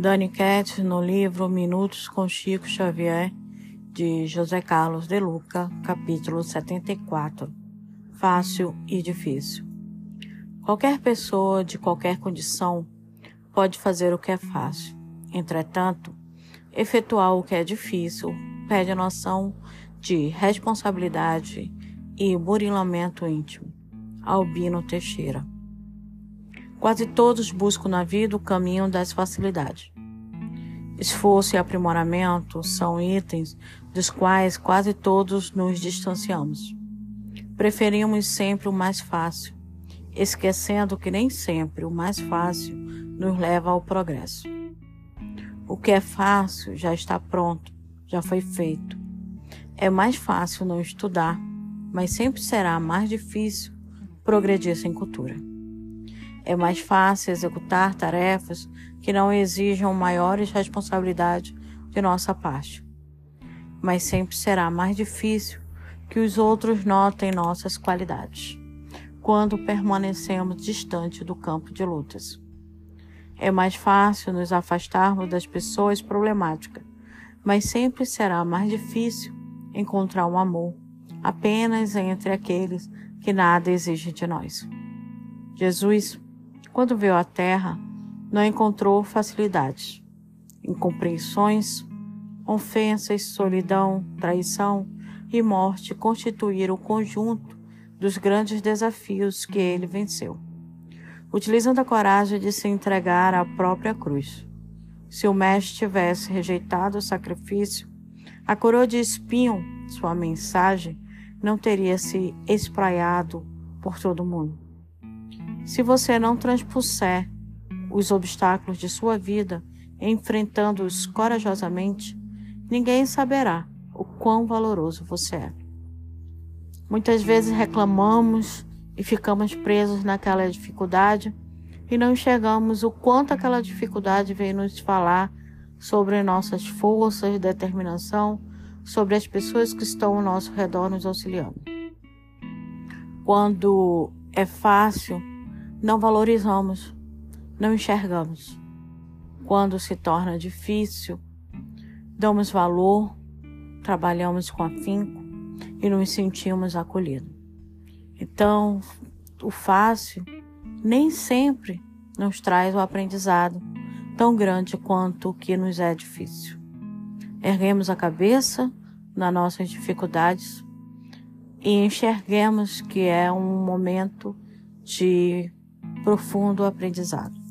Dani Ketz, no livro Minutos com Chico Xavier, de José Carlos de Luca, capítulo 74. Fácil e difícil. Qualquer pessoa de qualquer condição pode fazer o que é fácil. Entretanto, efetuar o que é difícil pede a noção de responsabilidade e burilamento íntimo. Albino Teixeira. Quase todos buscam na vida o caminho das facilidades. Esforço e aprimoramento são itens dos quais quase todos nos distanciamos. Preferimos sempre o mais fácil, esquecendo que nem sempre o mais fácil nos leva ao progresso. O que é fácil já está pronto, já foi feito. É mais fácil não estudar, mas sempre será mais difícil progredir sem cultura. É mais fácil executar tarefas que não exijam maiores responsabilidades de nossa parte. Mas sempre será mais difícil que os outros notem nossas qualidades, quando permanecemos distante do campo de lutas. É mais fácil nos afastarmos das pessoas problemáticas, mas sempre será mais difícil encontrar um amor apenas entre aqueles que nada exigem de nós. Jesus quando veio à Terra, não encontrou facilidades, incompreensões, ofensas, solidão, traição e morte constituíram o conjunto dos grandes desafios que ele venceu, utilizando a coragem de se entregar à própria cruz. Se o Mestre tivesse rejeitado o sacrifício, a coroa de espinho, sua mensagem, não teria se espraiado por todo o mundo. Se você não transpuser os obstáculos de sua vida, enfrentando-os corajosamente, ninguém saberá o quão valoroso você é. Muitas vezes reclamamos e ficamos presos naquela dificuldade e não enxergamos o quanto aquela dificuldade veio nos falar sobre nossas forças, determinação, sobre as pessoas que estão ao nosso redor nos auxiliando. Quando é fácil não valorizamos, não enxergamos. Quando se torna difícil, damos valor, trabalhamos com afinco e nos sentimos acolhidos. Então, o fácil nem sempre nos traz o aprendizado tão grande quanto o que nos é difícil. Erguemos a cabeça nas nossas dificuldades e enxerguemos que é um momento de profundo aprendizado.